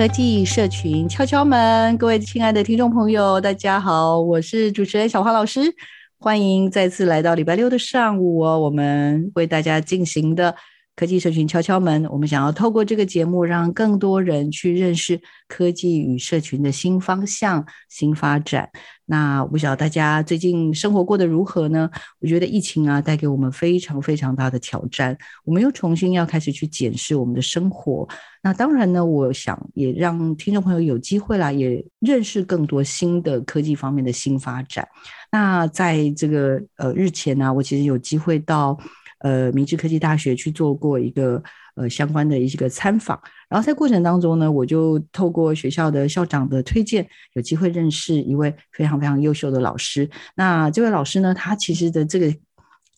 科技社群敲敲门，各位亲爱的听众朋友，大家好，我是主持人小花老师，欢迎再次来到礼拜六的上午哦，我们为大家进行的。科技社群敲敲门，我们想要透过这个节目，让更多人去认识科技与社群的新方向、新发展。那不晓得大家最近生活过得如何呢？我觉得疫情啊，带给我们非常非常大的挑战，我们又重新要开始去检视我们的生活。那当然呢，我想也让听众朋友有机会啦，也认识更多新的科技方面的新发展。那在这个呃日前呢，我其实有机会到。呃，明治科技大学去做过一个呃相关的一个参访，然后在过程当中呢，我就透过学校的校长的推荐，有机会认识一位非常非常优秀的老师。那这位老师呢，他其实的这个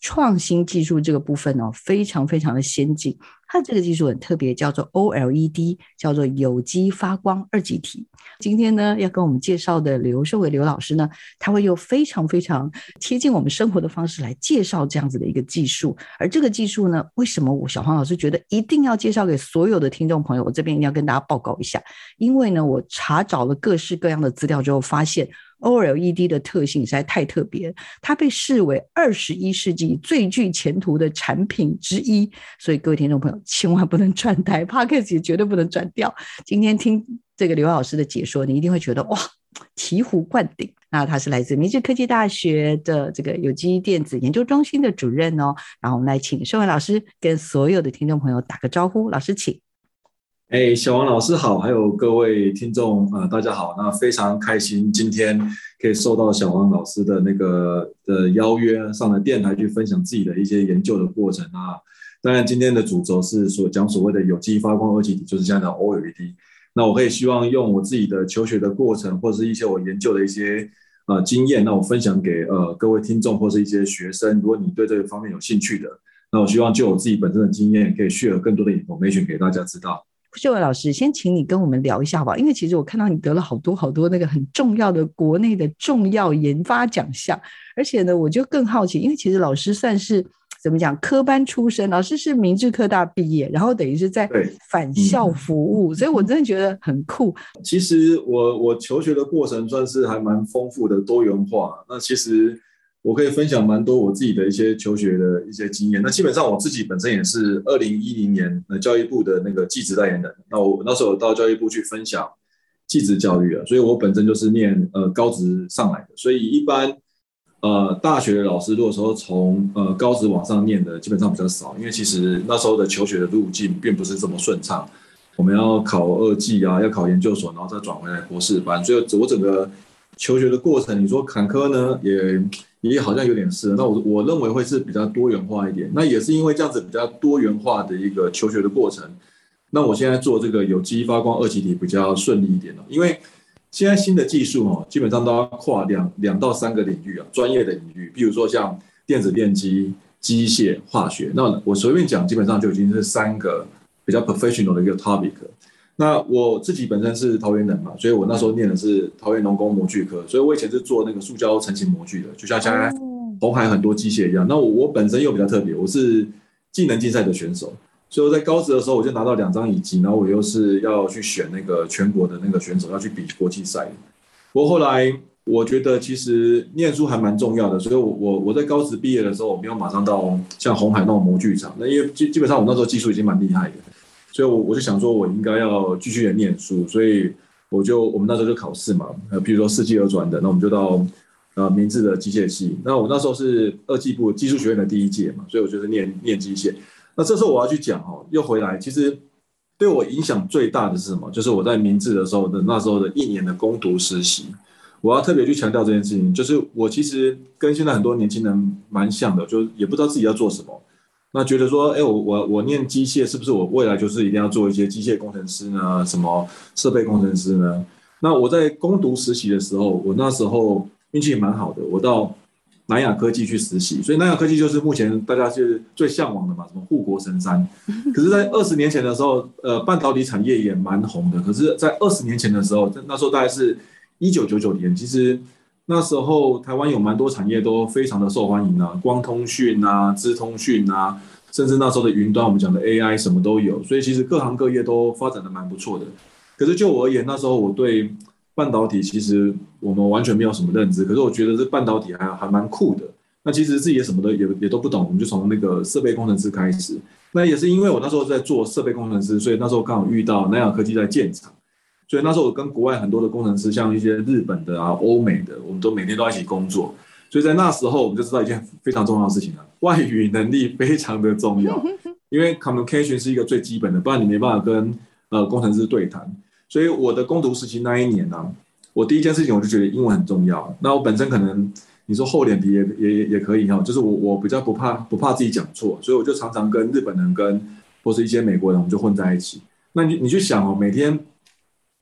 创新技术这个部分哦，非常非常的先进。它这个技术很特别，叫做 OLED，叫做有机发光二极体。今天呢，要跟我们介绍的刘胜伟刘老师呢，他会用非常非常贴近我们生活的方式来介绍这样子的一个技术。而这个技术呢，为什么我小黄老师觉得一定要介绍给所有的听众朋友？我这边一定要跟大家报告一下，因为呢，我查找了各式各样的资料之后，发现。OLED 的特性实在太特别，它被视为二十一世纪最具前途的产品之一，所以各位听众朋友千万不能转台，Podcast 也绝对不能转掉。今天听这个刘老师的解说，你一定会觉得哇，醍醐灌顶。那他是来自明治科技大学的这个有机电子研究中心的主任哦。然后我们来请盛伟老师跟所有的听众朋友打个招呼，老师请。哎，小王老师好，还有各位听众啊、呃，大家好。那非常开心今天可以受到小王老师的那个的邀约，上了电台去分享自己的一些研究的过程啊。当然，今天的主轴是所讲所谓的有机发光二极体，就是现在的 OLED。那我可以希望用我自己的求学的过程，或者是一些我研究的一些呃经验，那我分享给呃各位听众或是一些学生。如果你对这个方面有兴趣的，那我希望就我自己本身的经验，可以 share 更多的 information 给大家知道。胜伟老师，先请你跟我们聊一下吧，因为其实我看到你得了好多好多那个很重要的国内的重要研发奖项，而且呢，我就更好奇，因为其实老师算是怎么讲科班出身，老师是明治科大毕业，然后等于是在返校服务，所以我真的觉得很酷。其实我我求学的过程算是还蛮丰富的多元化，那其实。我可以分享蛮多我自己的一些求学的一些经验。那基本上我自己本身也是二零一零年呃教育部的那个技职代言人。那我那时候到教育部去分享技职教育啊，所以我本身就是念呃高职上来的。所以一般呃大学的老师，如果说从呃高职往上念的，基本上比较少，因为其实那时候的求学的路径并不是这么顺畅。我们要考二技啊，要考研究所，然后再转回来博士班。所以我整个求学的过程，你说坎坷呢，也。也好像有点是，那我我认为会是比较多元化一点。那也是因为这样子比较多元化的一个求学的过程，那我现在做这个有机发光二极体比较顺利一点了。因为现在新的技术哦，基本上都要跨两两到三个领域啊，专业的领域，比如说像电子电机、机械、化学。那我随便讲，基本上就已经是三个比较 professional 的一个 topic。那我自己本身是桃园人嘛，所以我那时候念的是桃园农工模具科，所以我以前是做那个塑胶成型模具的，就像现在红海很多机械一样。那我我本身又比较特别，我是技能竞赛的选手，所以我在高职的时候我就拿到两张乙级，然后我又是要去选那个全国的那个选手，要去比国际赛。不过后来我觉得其实念书还蛮重要的，所以我我我在高职毕业的时候，我没有马上到像红海那种模具厂，那因为基基本上我那时候技术已经蛮厉害的。所以我我就想说，我应该要继续的念书，所以我就我们那时候就考试嘛，呃，比如说四技二专的，那我们就到呃明治的机械系。那我那时候是二技部技术学院的第一届嘛，所以我就是念念机械。那这时候我要去讲哦，又回来，其实对我影响最大的是什么？就是我在明治的时候的那时候的一年的攻读实习。我要特别去强调这件事情，就是我其实跟现在很多年轻人蛮像的，就是也不知道自己要做什么。那觉得说，哎，我我我念机械，是不是我未来就是一定要做一些机械工程师呢？什么设备工程师呢？那我在攻读实习的时候，我那时候运气也蛮好的，我到南亚科技去实习。所以南亚科技就是目前大家是最向往的嘛，什么护国神山。可是，在二十年前的时候，呃，半导体产业也蛮红的。可是，在二十年前的时候，那时候大概是一九九九年，其实。那时候台湾有蛮多产业都非常的受欢迎啊，光通讯啊、资通讯啊，甚至那时候的云端，我们讲的 AI 什么都有，所以其实各行各业都发展的蛮不错的。可是就我而言，那时候我对半导体其实我们完全没有什么认知，可是我觉得这半导体还还蛮酷的。那其实自己也什么都也也都不懂，我们就从那个设备工程师开始。那也是因为我那时候在做设备工程师，所以那时候刚好遇到南亚科技在建厂。所以那时候我跟国外很多的工程师，像一些日本的啊、欧美的，我们都每天都在一起工作。所以在那时候，我们就知道一件非常重要的事情了：外语能力非常的重要。因为 communication 是一个最基本的，不然你没办法跟呃工程师对谈。所以我的攻读实习那一年呢、啊，我第一件事情我就觉得英文很重要。那我本身可能你说厚脸皮也也也可以哈，就是我我比较不怕不怕自己讲错，所以我就常常跟日本人跟或是一些美国人，我们就混在一起。那你你去想哦，每天。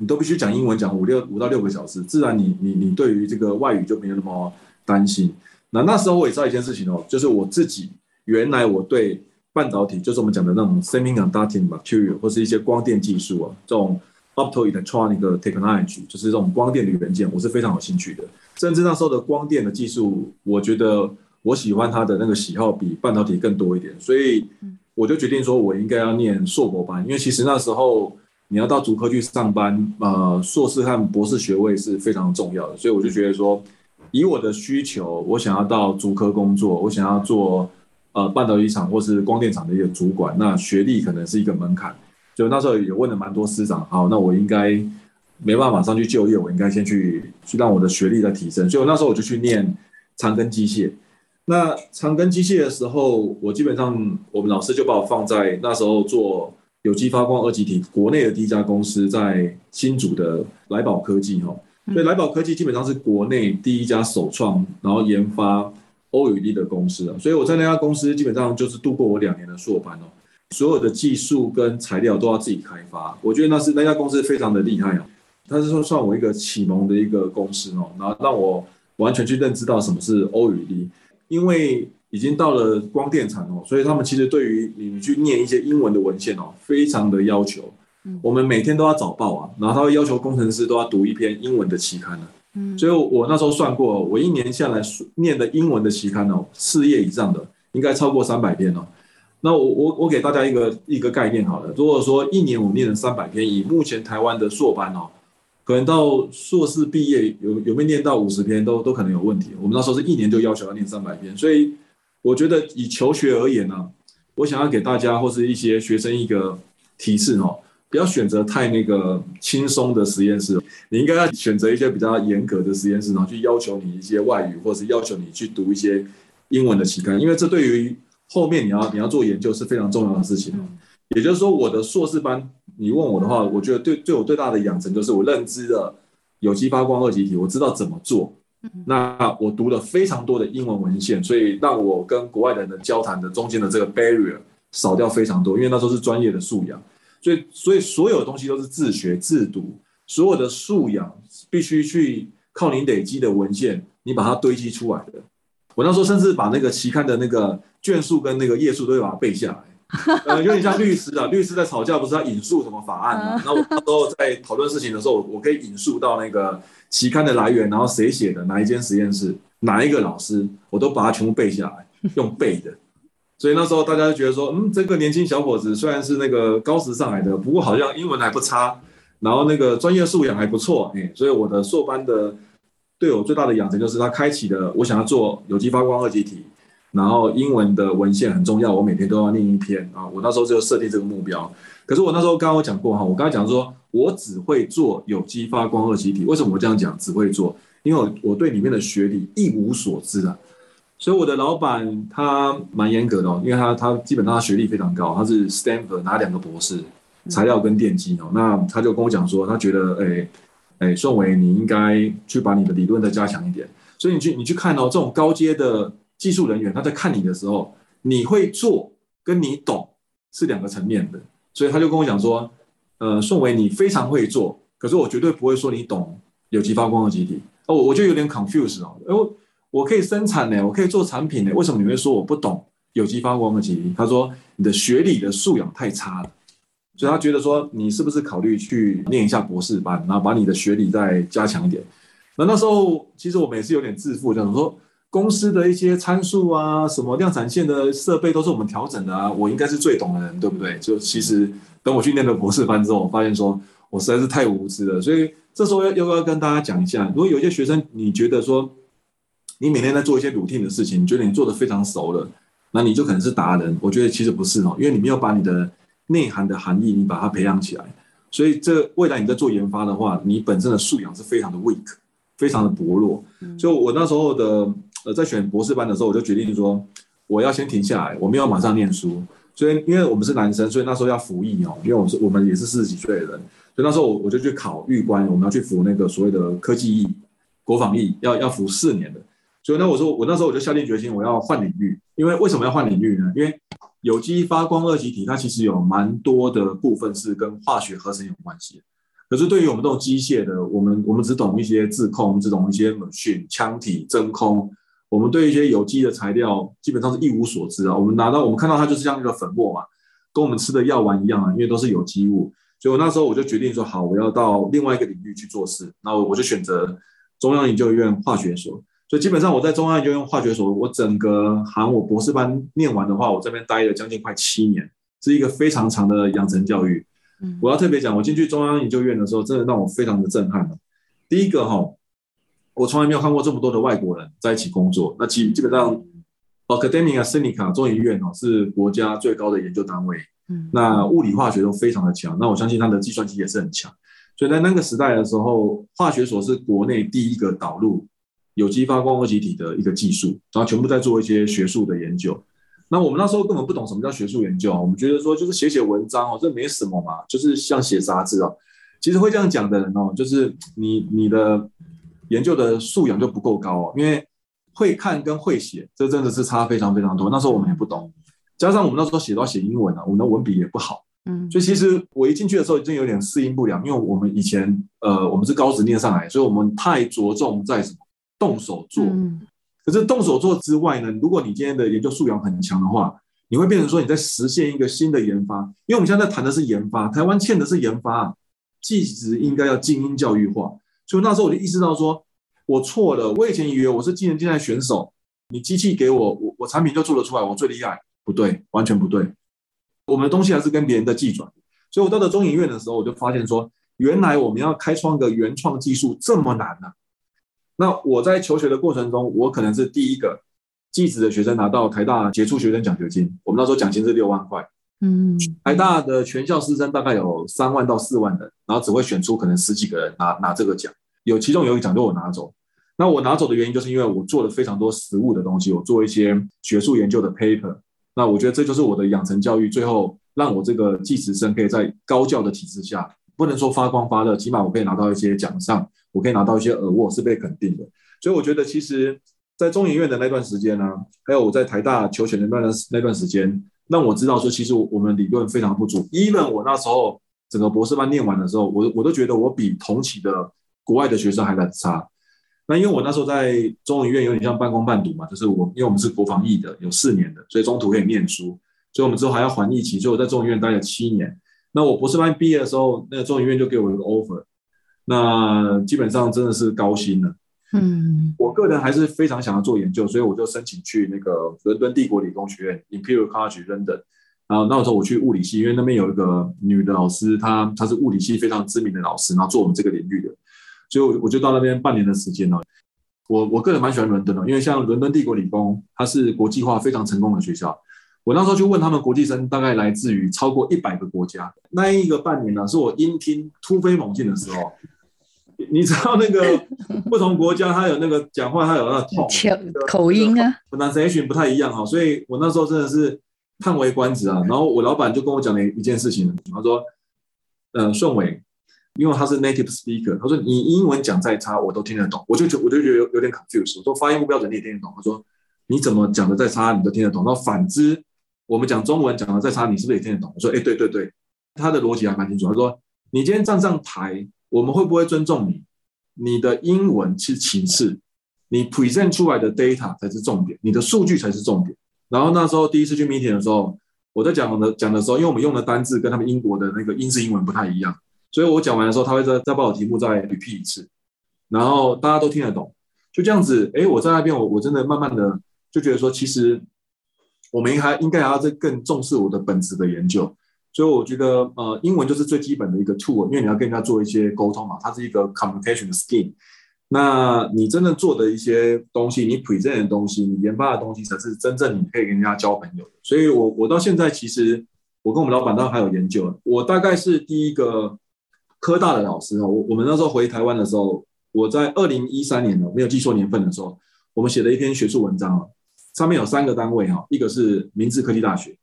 你都必须讲英文，讲五六五到六个小时，自然你你你对于这个外语就没有那么担心。那那时候我也知道一件事情哦，就是我自己原来我对半导体，就是我们讲的那种 semiconducting material 或是一些光电技术啊，这种 optoelectronic technology，就是这种光电的元件，我是非常有兴趣的。甚至那时候的光电的技术，我觉得我喜欢它的那个喜好比半导体更多一点，所以我就决定说我应该要念硕博班，因为其实那时候。你要到竹科去上班，呃，硕士和博士学位是非常重要的，所以我就觉得说，以我的需求，我想要到竹科工作，我想要做呃半导体厂或是光电厂的一个主管，那学历可能是一个门槛，就那时候也问了蛮多师长，好，那我应该没办法上去就业，我应该先去去让我的学历再提升，所以我那时候我就去念长庚机械。那长庚机械的时候，我基本上我们老师就把我放在那时候做。有机发光二极体，国内的第一家公司在新竹的来宝科技哈，所以来宝科技基本上是国内第一家首创然后研发 OLED 的公司啊，所以我在那家公司基本上就是度过我两年的硕班哦，所有的技术跟材料都要自己开发，我觉得那是那家公司非常的厉害啊，它是说算我一个启蒙的一个公司哦，然后让我完全去认知到什么是 OLED，因为。已经到了光电厂哦，所以他们其实对于你去念一些英文的文献哦，非常的要求。我们每天都要早报啊，然后他会要求工程师都要读一篇英文的期刊呢。嗯，所以我那时候算过，我一年下来念的英文的期刊哦，四页以上的应该超过三百篇哦。那我我我给大家一个一个概念好了，如果说一年我念了三百篇，以目前台湾的硕班哦，可能到硕士毕业有有没有念到五十篇都都可能有问题。我们那时候是一年就要求要念三百篇，所以。我觉得以求学而言呢、啊，我想要给大家或是一些学生一个提示哦，不要选择太那个轻松的实验室，你应该要选择一些比较严格的实验室，然后去要求你一些外语，或是要求你去读一些英文的期刊，因为这对于后面你要你要做研究是非常重要的事情。也就是说，我的硕士班，你问我的话，我觉得对对我最大的养成就是我认知的有机发光二极体，我知道怎么做。那我读了非常多的英文文献，所以让我跟国外的人的交谈的中间的这个 barrier 少掉非常多，因为那时候是专业的素养，所以所以所有东西都是自学自读，所有的素养必须去靠你累积的文献，你把它堆积出来的。我那时候甚至把那个期刊的那个卷数跟那个页数都会把它背下来。呃，有点像律师啊，律师在吵架不是要引述什么法案嘛？那我那时候在讨论事情的时候，我可以引述到那个期刊的来源，然后谁写的，哪一间实验室，哪一个老师，我都把它全部背下来，用背的。所以那时候大家就觉得说，嗯，这个年轻小伙子虽然是那个高职上来的，不过好像英文还不差，然后那个专业素养还不错，哎，所以我的硕班的对我最大的养成就是他开启了我想要做有机发光二极体。然后英文的文献很重要，我每天都要念一篇啊。我那时候就设定这个目标。可是我那时候刚刚我讲过哈，我刚才讲说我只会做有机发光二极体，为什么我这样讲？只会做，因为我我对里面的学理一无所知啊。所以我的老板他蛮严格的哦，因为他他基本上他学历非常高，他是 Stanford 拿两个博士，材料跟电机哦。那他就跟我讲说，他觉得哎哎，宋伟你应该去把你的理论再加强一点。所以你去你去看哦，这种高阶的技术人员他在看你的时候，你会做跟你懂是两个层面的。所以他就跟我讲说，呃，宋伟你非常会做，可是我绝对不会说你懂有机发光的集体哦，我就有点 confused 哦，哎我可以生产呢，我可以做产品呢，为什么你会说我不懂有机发光的集体？他说你的学理的素养太差了，所以他觉得说你是不是考虑去念一下博士班，然后把你的学历再加强一点。那那时候其实我们也是有点自负，这样说公司的一些参数啊，什么量产线的设备都是我们调整的啊，我应该是最懂的人，对不对？就其实等我去念了博士班之后，我发现说我实在是太无知了，所以这时候要要不要跟大家讲一下，如果有些学生你觉得说。你每天在做一些 routine 的事情，你觉得你做的非常熟了，那你就可能是达人。我觉得其实不是哦，因为你没有把你的内涵的含义，你把它培养起来。所以这未来你在做研发的话，你本身的素养是非常的 weak，非常的薄弱。所以我那时候的呃，在选博士班的时候，我就决定说，我要先停下来，我没有马上念书。所以因为我们是男生，所以那时候要服役哦，因为我是我们也是四十几岁的人，所以那时候我我就去考预官，我们要去服那个所谓的科技役、国防役，要要服四年的。所以那，我说我那时候我就下定决心，我要换领域。因为为什么要换领域呢？因为有机发光二极体它其实有蛮多的部分是跟化学合成有关系。可是对于我们这种机械的，我们我们只懂一些自控，只懂一些 machine 枪体真空。我们对一些有机的材料基本上是一无所知啊。我们拿到我们看到它就是像一个粉末嘛，跟我们吃的药丸一样啊，因为都是有机物。所以我那时候我就决定说，好，我要到另外一个领域去做事。那我就选择中央研究院化学所。所以基本上我在中央研究院化学所，我整个含我博士班念完的话，我这边待了将近快七年，是一个非常长的养成教育。我要特别讲，我进去中央研究院的时候，真的让我非常的震撼。第一个哈，我从来没有看过这么多的外国人在一起工作。那基基本上，Academia Sinica 中医院哦是国家最高的研究单位，那物理化学都非常的强。那我相信它的计算机也是很强。所以在那个时代的时候，化学所是国内第一个导入。有机发光二极体的一个技术，然后全部在做一些学术的研究。那我们那时候根本不懂什么叫学术研究啊，我们觉得说就是写写文章哦，这没什么嘛，就是像写杂志哦。其实会这样讲的人哦，就是你你的研究的素养就不够高哦，因为会看跟会写，这真的是差非常非常多。那时候我们也不懂，加上我们那时候写都要写英文啊，我们的文笔也不好，嗯，所以其实我一进去的时候已经有点适应不了，因为我们以前呃我们是高职念上来，所以我们太着重在什么？动手做，可是动手做之外呢，如果你今天的研究素养很强的话，你会变成说你在实现一个新的研发。因为我们现在在谈的是研发，台湾欠的是研发，技职应该要精英教育化。所以那时候我就意识到说，我错了。我以前以为我是技能竞赛选手，你机器给我，我我产品就做得出来，我最厉害。不对，完全不对。我们的东西还是跟别人的技转。所以我到了中影院的时候，我就发现说，原来我们要开创个原创技术这么难呢、啊。那我在求学的过程中，我可能是第一个技职的学生拿到台大杰出学生奖学金。我们那时候奖金是六万块，嗯，台大的全校师生大概有三万到四万人，然后只会选出可能十几个人拿拿这个奖。有其中有一个奖就我拿走。那我拿走的原因就是因为我做了非常多实物的东西，我做一些学术研究的 paper。那我觉得这就是我的养成教育，最后让我这个技职生可以在高教的体制下，不能说发光发热，起码我可以拿到一些奖项。我可以拿到一些额外是被肯定的，所以我觉得其实，在中研院的那段时间呢，还有我在台大求学的那段那段时间，让我知道说，其实我们理论非常不足。even 我那时候整个博士班念完的时候，我我都觉得我比同期的国外的学生还来差。那因为我那时候在中研院有点像半工半读嘛，就是我因为我们是国防役的，有四年的，所以中途可以念书，所以我们之后还要还役期，所以我在中研院待了七年。那我博士班毕业的时候，那个中研院就给我一个 offer。那基本上真的是高薪了，嗯，我个人还是非常想要做研究，所以我就申请去那个伦敦帝国理工学院 （Imperial College London）。然后那时候我去物理系，因为那边有一个女的老师，她她是物理系非常知名的老师，然后做我们这个领域的，所以我我就到那边半年的时间了。我我个人蛮喜欢伦敦的，因为像伦敦帝国理工，它是国际化非常成功的学校。我那时候去问他们，国际生大概来自于超过一百个国家。那一个半年呢，是我音听突飞猛进的时候。你知道那个不同国家，他有那个讲话，他有那个 口音啊，pronunciation 不太一样哈。所以我那时候真的是叹为观止啊。然后我老板就跟我讲了一件事情，他说：“呃，顺伟。”因为他是 native speaker，他说你英文讲再差我都听得懂，我就觉我就觉得有有点 confused。我说发音不标准你也听得懂，他说你怎么讲的再差你都听得懂。那反之，我们讲中文讲的再差你是不是也听得懂？我说哎对对对，他的逻辑还蛮清楚。他说你今天站上台，我们会不会尊重你？你的英文是其次，你 present 出来的 data 才是重点，你的数据才是重点。然后那时候第一次去 meeting 的时候，我在讲的讲的时候，因为我们用的单字跟他们英国的那个英式英文不太一样。所以我讲完的时候，他会再再把我题目再 repeat 一次，然后大家都听得懂，就这样子。哎，我在那边，我我真的慢慢的就觉得说，其实我们还应该还要再更重视我的本质的研究。所以我觉得，呃，英文就是最基本的一个 tool，因为你要跟人家做一些沟通嘛，它是一个 communication 的 skill。那你真正做的一些东西，你 present 的东西，你研发的东西，才是真正你可以跟人家交朋友的。所以我我到现在其实，我跟我们老板都还有研究，我大概是第一个。科大的老师哦，我我们那时候回台湾的时候，我在二零一三年哦，没有记错年份的时候，我们写了一篇学术文章啊，上面有三个单位哈，一个是明治科技大学，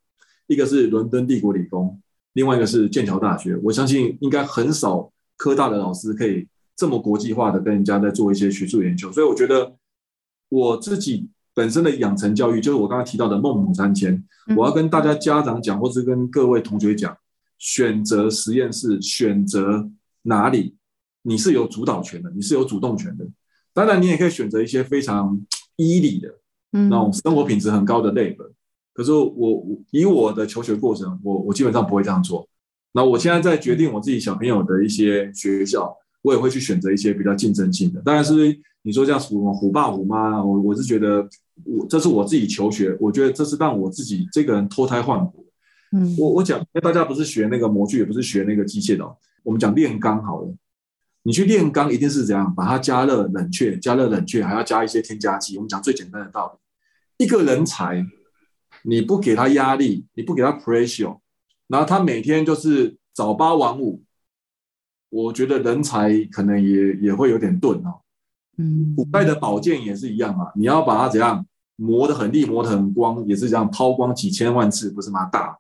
一个是伦敦帝国理工，另外一个是剑桥大学。我相信应该很少科大的老师可以这么国际化的跟人家在做一些学术研究，所以我觉得我自己本身的养成教育，就是我刚刚提到的孟母三迁，我要跟大家家长讲，或是跟各位同学讲。选择实验室，选择哪里，你是有主导权的，你是有主动权的。当然，你也可以选择一些非常 easy 的，那种生活品质很高的 lab。可是我以我的求学过程，我我基本上不会这样做。那我现在在决定我自己小朋友的一些学校，我也会去选择一些比较竞争性的。当然是你说这样虎虎爸虎妈，我我是觉得我这是我自己求学，我觉得这是让我自己这个人脱胎换骨。嗯，我我讲，因为大家不是学那个模具，也不是学那个机械的，我们讲炼钢好了。你去炼钢一定是怎样，把它加热冷却，加热冷却还要加一些添加剂。我们讲最简单的道理，一个人才，你不给他压力，你不给他 pressure，然后他每天就是早八晚五，我觉得人才可能也也会有点钝哦。嗯，古代的宝剑也是一样啊，你要把它怎样磨得很利，磨得很光，也是这样抛光几千万次，不是吗？大。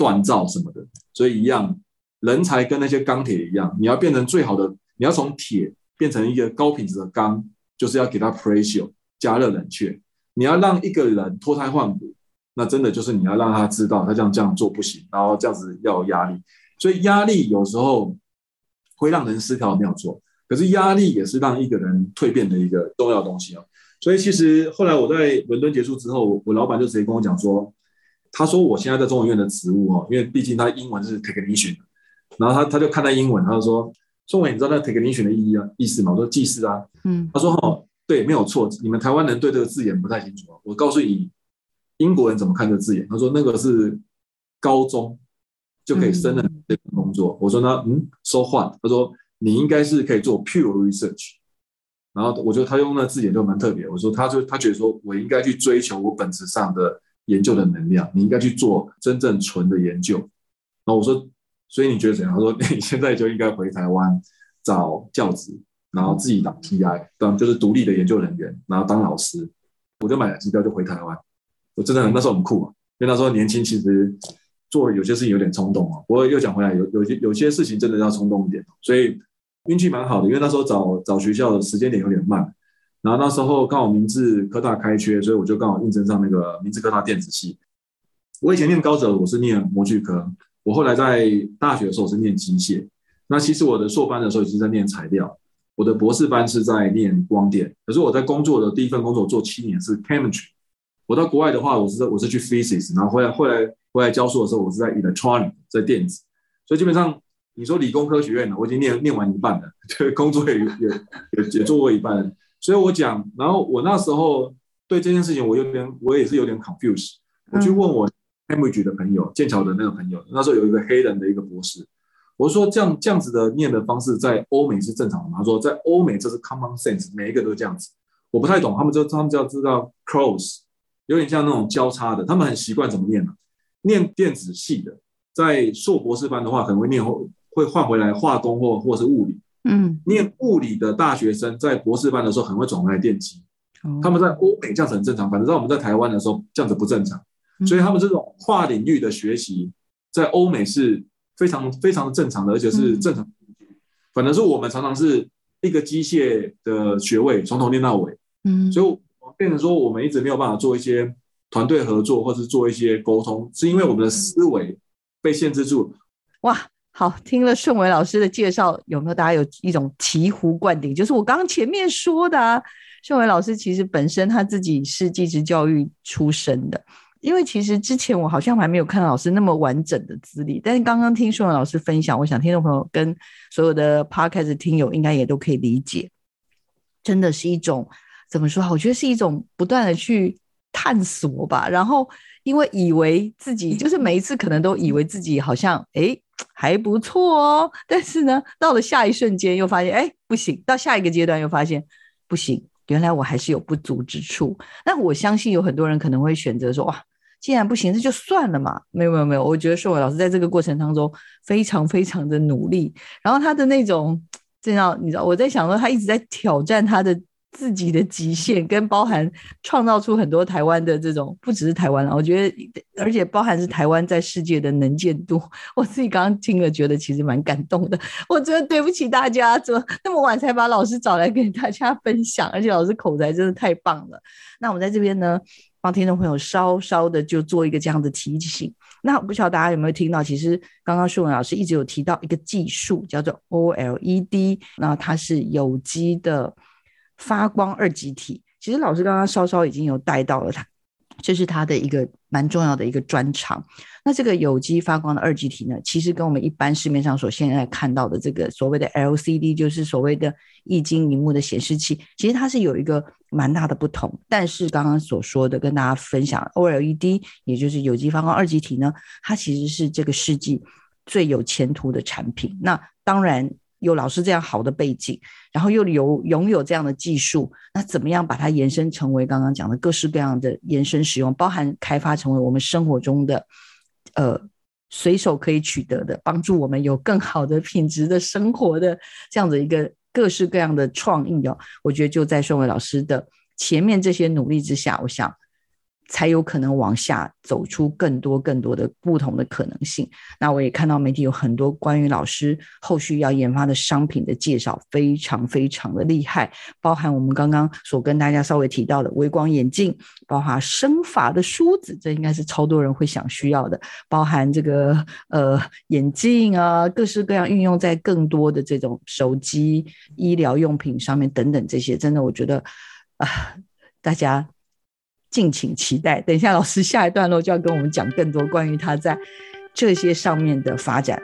锻造什么的，所以一样，人才跟那些钢铁一样，你要变成最好的，你要从铁变成一个高品质的钢，就是要给它 pressure 加热冷却。你要让一个人脱胎换骨，那真的就是你要让他知道，他这样这样做不行，然后这样子要有压力。所以压力有时候会让人失调没有错，可是压力也是让一个人蜕变的一个重要东西哦。所以其实后来我在伦敦结束之后，我老板就直接跟我讲说。他说：“我现在在中文院的职务哦，因为毕竟他英文是 technician，然后他他就看到英文，他就说：‘宋伟，你知道那 technician 的意义啊意思吗？’我说：‘技师啊。’嗯，他说：‘哦，对，没有错。你们台湾人对这个字眼不太清楚。我告诉你，英国人怎么看这个字眼？他说那个是高中就可以胜任这份工作。嗯、我说那，嗯，so what？他说你应该是可以做 pure research。然后我觉得他用那个字眼就蛮特别。我说他就他觉得说我应该去追求我本质上的。”研究的能量，你应该去做真正纯的研究。然后我说，所以你觉得怎样？他说，你现在就应该回台湾找教职，然后自己当 PI，当就是独立的研究人员，然后当老师。我就买了机票就回台湾。我真的那时候很酷啊，因为那时候年轻，其实做有些事情有点冲动啊。不过又讲回来，有有些有些事情真的要冲动一点，所以运气蛮好的。因为那时候找找学校的时间点有点慢。然后那时候刚好明治科大开缺，所以我就刚好应征上那个明治科大电子系。我以前念高职，我是念模具科。我后来在大学的时候我是念机械。那其实我的硕班的时候已经在念材料，我的博士班是在念光电。可是我在工作的第一份工作做七年是 chemistry。我到国外的话，我是我是去 physics，然后后来后来后来教书的时候，我是在 electronic，在电子。所以基本上你说理工科学院呢，我已经念念完一半了，对，工作也也也也做过一半。所以我讲，然后我那时候对这件事情，我有点，我也是有点 confused。我去问我 Cambridge 的朋友，剑桥的那个朋友，那时候有一个黑人的一个博士，我说这样这样子的念的方式在欧美是正常的吗？他说在欧美这是 common sense，每一个都这样子。我不太懂，他们就他们就要知道 cross，有点像那种交叉的，他们很习惯怎么念呢、啊？念电子系的，在硕博士班的话，可能会念会会换回来化工或或是物理。嗯，念物理的大学生在博士班的时候，很会转回来电机。他们在欧美这样子很正常，反正在我们在台湾的时候这样子不正常。所以他们这种跨领域的学习，在欧美是非常非常正常的，而且是正常。反正是我们常常是一个机械的学位，从头念到尾。嗯，所以变成说我们一直没有办法做一些团队合作，或是做一些沟通，是因为我们的思维被限制住。哇，好，听了顺伟老师的介绍，有没有大家有一种醍醐灌顶？就是我刚刚前面说的啊，顺伟老师其实本身他自己是技职教育出身的。因为其实之前我好像还没有看到老师那么完整的资历，但是刚刚听顺伟老师分享，我想听众朋友跟所有的 Podcast 听友应该也都可以理解，真的是一种怎么说？我觉得是一种不断的去探索吧。然后因为以为自己就是每一次可能都以为自己好像诶 还不错哦，但是呢，到了下一瞬间又发现诶不行，到下一个阶段又发现不行，原来我还是有不足之处。那我相信有很多人可能会选择说哇。既然不行，那就算了嘛。没有没有没有，我觉得硕伟老师在这个过程当中非常非常的努力。然后他的那种，这样你知道，我在想说，他一直在挑战他的自己的极限，跟包含创造出很多台湾的这种，不只是台湾了，我觉得，而且包含是台湾在世界的能见度。我自己刚刚听了，觉得其实蛮感动的。我觉得对不起大家，怎么那么晚才把老师找来给大家分享？而且老师口才真的太棒了。那我们在这边呢，帮听众朋友稍稍的就做一个这样的提醒。那不晓得大家有没有听到？其实刚刚顺伟老师一直有提到一个技术，叫做 OLED。那它是有机的发光二极体。其实老师刚刚稍稍已经有带到了它，这是它的一个蛮重要的一个专长。那这个有机发光的二极体呢，其实跟我们一般市面上所现在看到的这个所谓的 LCD，就是所谓的液晶萤幕的显示器，其实它是有一个蛮大的不同。但是刚刚所说的跟大家分享 OLED，也就是有机发光二极体呢，它其实是这个世纪最有前途的产品。那当然有老师这样好的背景，然后又有拥有这样的技术，那怎么样把它延伸成为刚刚讲的各式各样的延伸使用，包含开发成为我们生活中的。呃，随手可以取得的，帮助我们有更好的品质的生活的这样的一个各式各样的创意哦，我觉得就在顺伟老师的前面这些努力之下，我想。才有可能往下走出更多更多的不同的可能性。那我也看到媒体有很多关于老师后续要研发的商品的介绍，非常非常的厉害，包含我们刚刚所跟大家稍微提到的微光眼镜，包含生发的梳子，这应该是超多人会想需要的，包含这个呃眼镜啊，各式各样运用在更多的这种手机、医疗用品上面等等这些，真的我觉得啊、大家。敬请期待。等一下，老师下一段落就要跟我们讲更多关于他在这些上面的发展。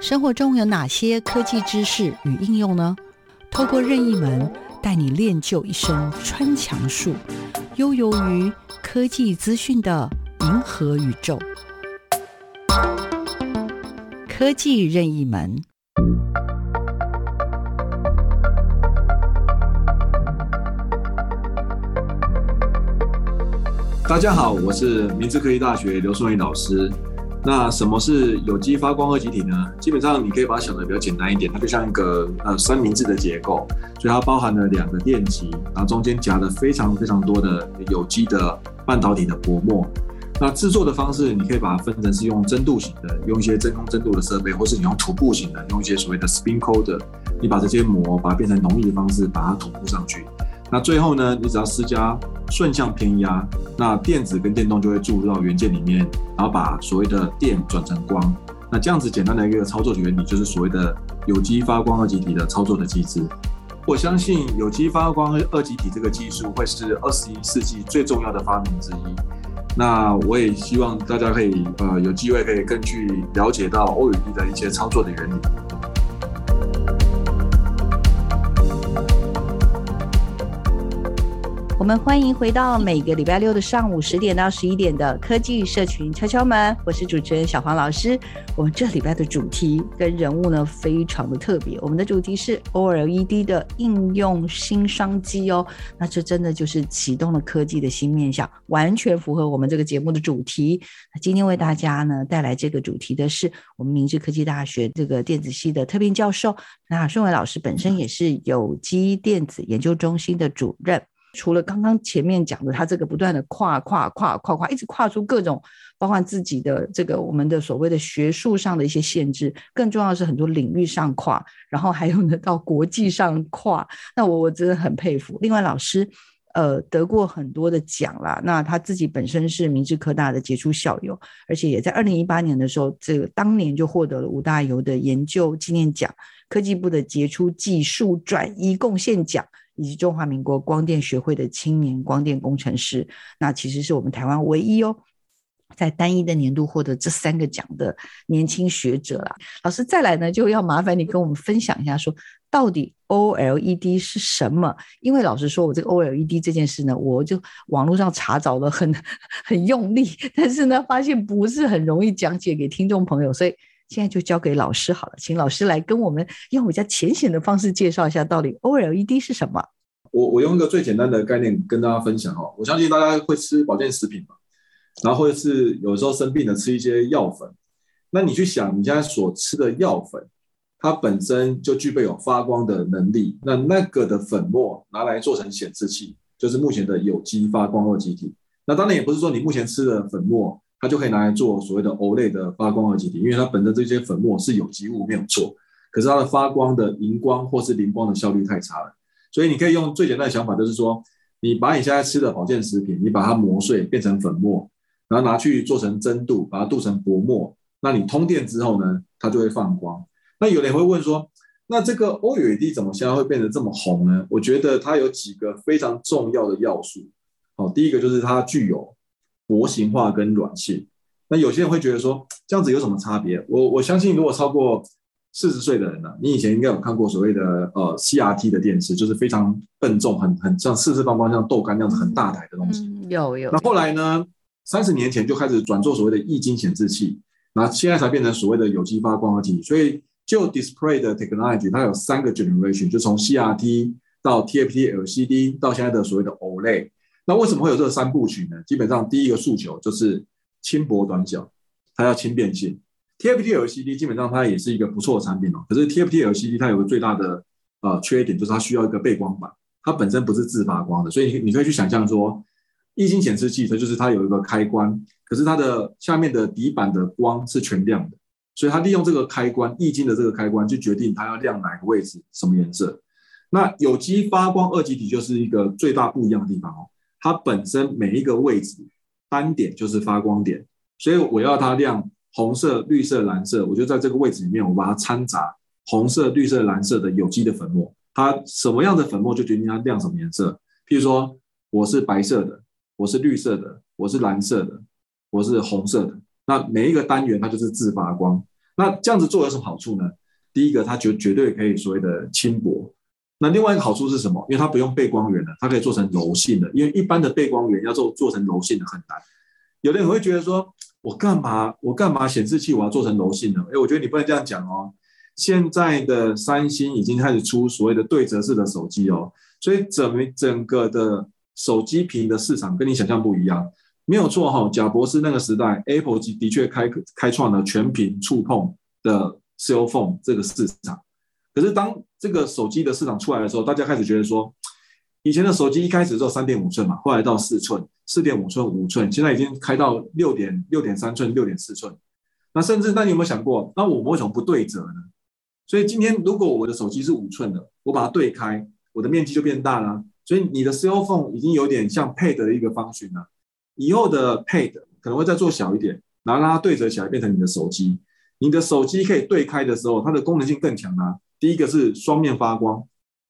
生活中有哪些科技知识与应用呢？透过任意门带你练就一身穿墙术，悠游于科技资讯的银河宇宙。科技任意门。大家好，我是明治科技大学刘顺伟老师。那什么是有机发光二极体呢？基本上你可以把它想的比较简单一点，它就像一个呃三明治的结构，所以它包含了两个电极，然后中间夹了非常非常多的有机的半导体的薄膜。那制作的方式，你可以把它分成是用蒸镀型的，用一些真空蒸镀的设备，或是你用涂布型的，用一些所谓的 spin coater，你把这些膜把它变成浓液的方式，把它涂布上去。那最后呢，你只要施加顺向偏压，那电子跟电动就会注入到元件里面，然后把所谓的电转成光。那这样子简单的一个操作的原理，就是所谓的有机发光二极体的操作的机制。我相信有机发光二极体这个技术会是二十一世纪最重要的发明之一。那我也希望大家可以呃有机会可以更去了解到 OLED 的一些操作的原理。我们欢迎回到每个礼拜六的上午十点到十一点的科技社群敲敲门，我是主持人小黄老师。我们这礼拜的主题跟人物呢非常的特别，我们的主题是 OLED 的应用新商机哦。那这真的就是启动了科技的新面向，完全符合我们这个节目的主题。那今天为大家呢带来这个主题的是我们明治科技大学这个电子系的特聘教授，那顺伟老师本身也是有机电子研究中心的主任。除了刚刚前面讲的，他这个不断的跨跨跨跨跨，一直跨出各种，包括自己的这个我们的所谓的学术上的一些限制，更重要的是很多领域上跨，然后还有呢到国际上跨，那我我真的很佩服。另外老师，呃，得过很多的奖啦，那他自己本身是明治科大的杰出校友，而且也在二零一八年的时候，这个当年就获得了吴大猷的研究纪念奖、科技部的杰出技术转移贡献奖。以及中华民国光电学会的青年光电工程师，那其实是我们台湾唯一哦，在单一的年度获得这三个奖的年轻学者啦。老师再来呢，就要麻烦你跟我们分享一下说，到底 OLED 是什么？因为老实说，我这个 OLED 这件事呢，我就网络上查找了很 很用力，但是呢，发现不是很容易讲解给听众朋友，所以。现在就交给老师好了，请老师来跟我们用比较浅显的方式介绍一下，到底 OLED 是什么？我我用一个最简单的概念跟大家分享哦。我相信大家会吃保健食品嘛，然后或者是有时候生病了吃一些药粉。那你去想，你现在所吃的药粉，它本身就具备有发光的能力。那那个的粉末拿来做成显示器，就是目前的有机发光二极体。那当然也不是说你目前吃的粉末。它就可以拿来做所谓的 OLED 的发光二极体，因为它本身这些粉末是有机物没有错，可是它的发光的荧光或是临光的效率太差了，所以你可以用最简单的想法，就是说你把你现在吃的保健食品，你把它磨碎变成粉末，然后拿去做成蒸镀，把它镀成薄膜，那你通电之后呢，它就会放光。那有人会问说，那这个 OLED 怎么现在会变得这么红呢？我觉得它有几个非常重要的要素。好，第一个就是它具有。薄型化跟软性，那有些人会觉得说，这样子有什么差别？我我相信，如果超过四十岁的人呢，你以前应该有看过所谓的呃 CRT 的电视，就是非常笨重、很很像四四方方像豆干那样子很大台的东西。嗯、有有。那后来呢，三十年前就开始转做所谓的液晶显示器，那现在才变成所谓的有机发光体。所以就 display 的 technology，它有三个 generation，就从 CRT 到 TFT LCD 到现在的所谓的 OLED。那为什么会有这三部曲呢？基本上第一个诉求就是轻薄短小，它要轻便性。TFT LCD 基本上它也是一个不错的产品哦，可是 TFT LCD 它有个最大的呃缺点，就是它需要一个背光板，它本身不是自发光的，所以你你可以去想象说，液晶显示器它就是它有一个开关，可是它的下面的底板的光是全亮的，所以它利用这个开关，液晶的这个开关去决定它要亮哪个位置，什么颜色。那有机发光二极体就是一个最大不一样的地方哦。它本身每一个位置单点就是发光点，所以我要它亮红色、绿色、蓝色，我就在这个位置里面，我把它掺杂红色、绿色、蓝色的有机的粉末。它什么样的粉末就决定它亮什么颜色。譬如说，我是白色的，我是绿色的，我是蓝色的，我是红色的。那每一个单元它就是自发光。那这样子做有什么好处呢？第一个，它绝绝对可以所谓的轻薄。那另外一个好处是什么？因为它不用背光源了，它可以做成柔性的。因为一般的背光源要做做成柔性的很难。有的人会觉得说，我干嘛我干嘛显示器我要做成柔性的？哎，我觉得你不能这样讲哦。现在的三星已经开始出所谓的对折式的手机哦，所以整整个的手机屏的市场跟你想象不一样。没有错哈、哦，贾博士那个时代，Apple 的确开开创了全屏触碰的 cell phone 这个市场。可是当这个手机的市场出来的时候，大家开始觉得说，以前的手机一开始只有三点五寸嘛，后来到四寸、四点五寸、五寸，现在已经开到六点六点三寸、六点四寸。那甚至，那你有没有想过，那我们为什么不对折呢？所以今天如果我的手机是五寸的，我把它对开，我的面积就变大了。所以你的 cell phone 已经有点像 Pad 的一个方型了。以后的 Pad 可能会再做小一点，然后让它对折起来变成你的手机。你的手机可以对开的时候，它的功能性更强啊。第一个是双面发光，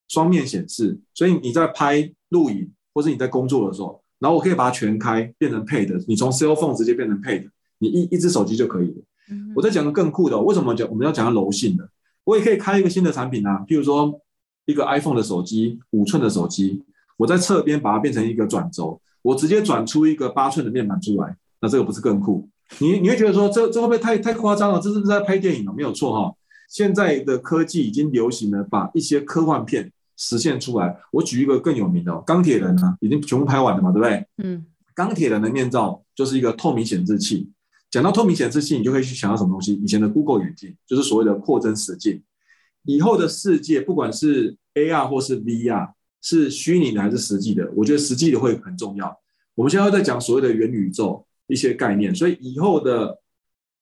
双面显示，所以你在拍录影或是你在工作的时候，然后我可以把它全开变成配的你从 cell phone 直接变成配的你一一只手机就可以了。嗯、我再讲个更酷的，为什么讲我们要讲它柔性的？我也可以开一个新的产品啊，譬如说一个 iPhone 的手机，五寸的手机，我在侧边把它变成一个转轴，我直接转出一个八寸的面板出来，那这个不是更酷？你你会觉得说这这会不会太太夸张了？这是不是在拍电影了？没有错哈，现在的科技已经流行了，把一些科幻片实现出来。我举一个更有名的，哦钢铁人呢，已经全部拍完了嘛，对不对？嗯，钢铁人的面罩就是一个透明显示器。讲到透明显示器，你就可以去想到什么东西？以前的 Google 眼镜就是所谓的扩增实境。以后的世界，不管是 AR 或是 VR，是虚拟的还是实际的？我觉得实际的会很重要。我们现在在讲所谓的元宇宙一些概念，所以以后的